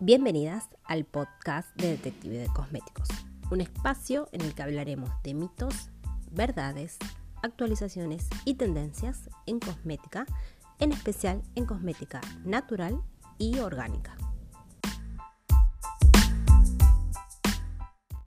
Bienvenidas al podcast de Detective de Cosméticos, un espacio en el que hablaremos de mitos, verdades, actualizaciones y tendencias en cosmética, en especial en cosmética natural y orgánica.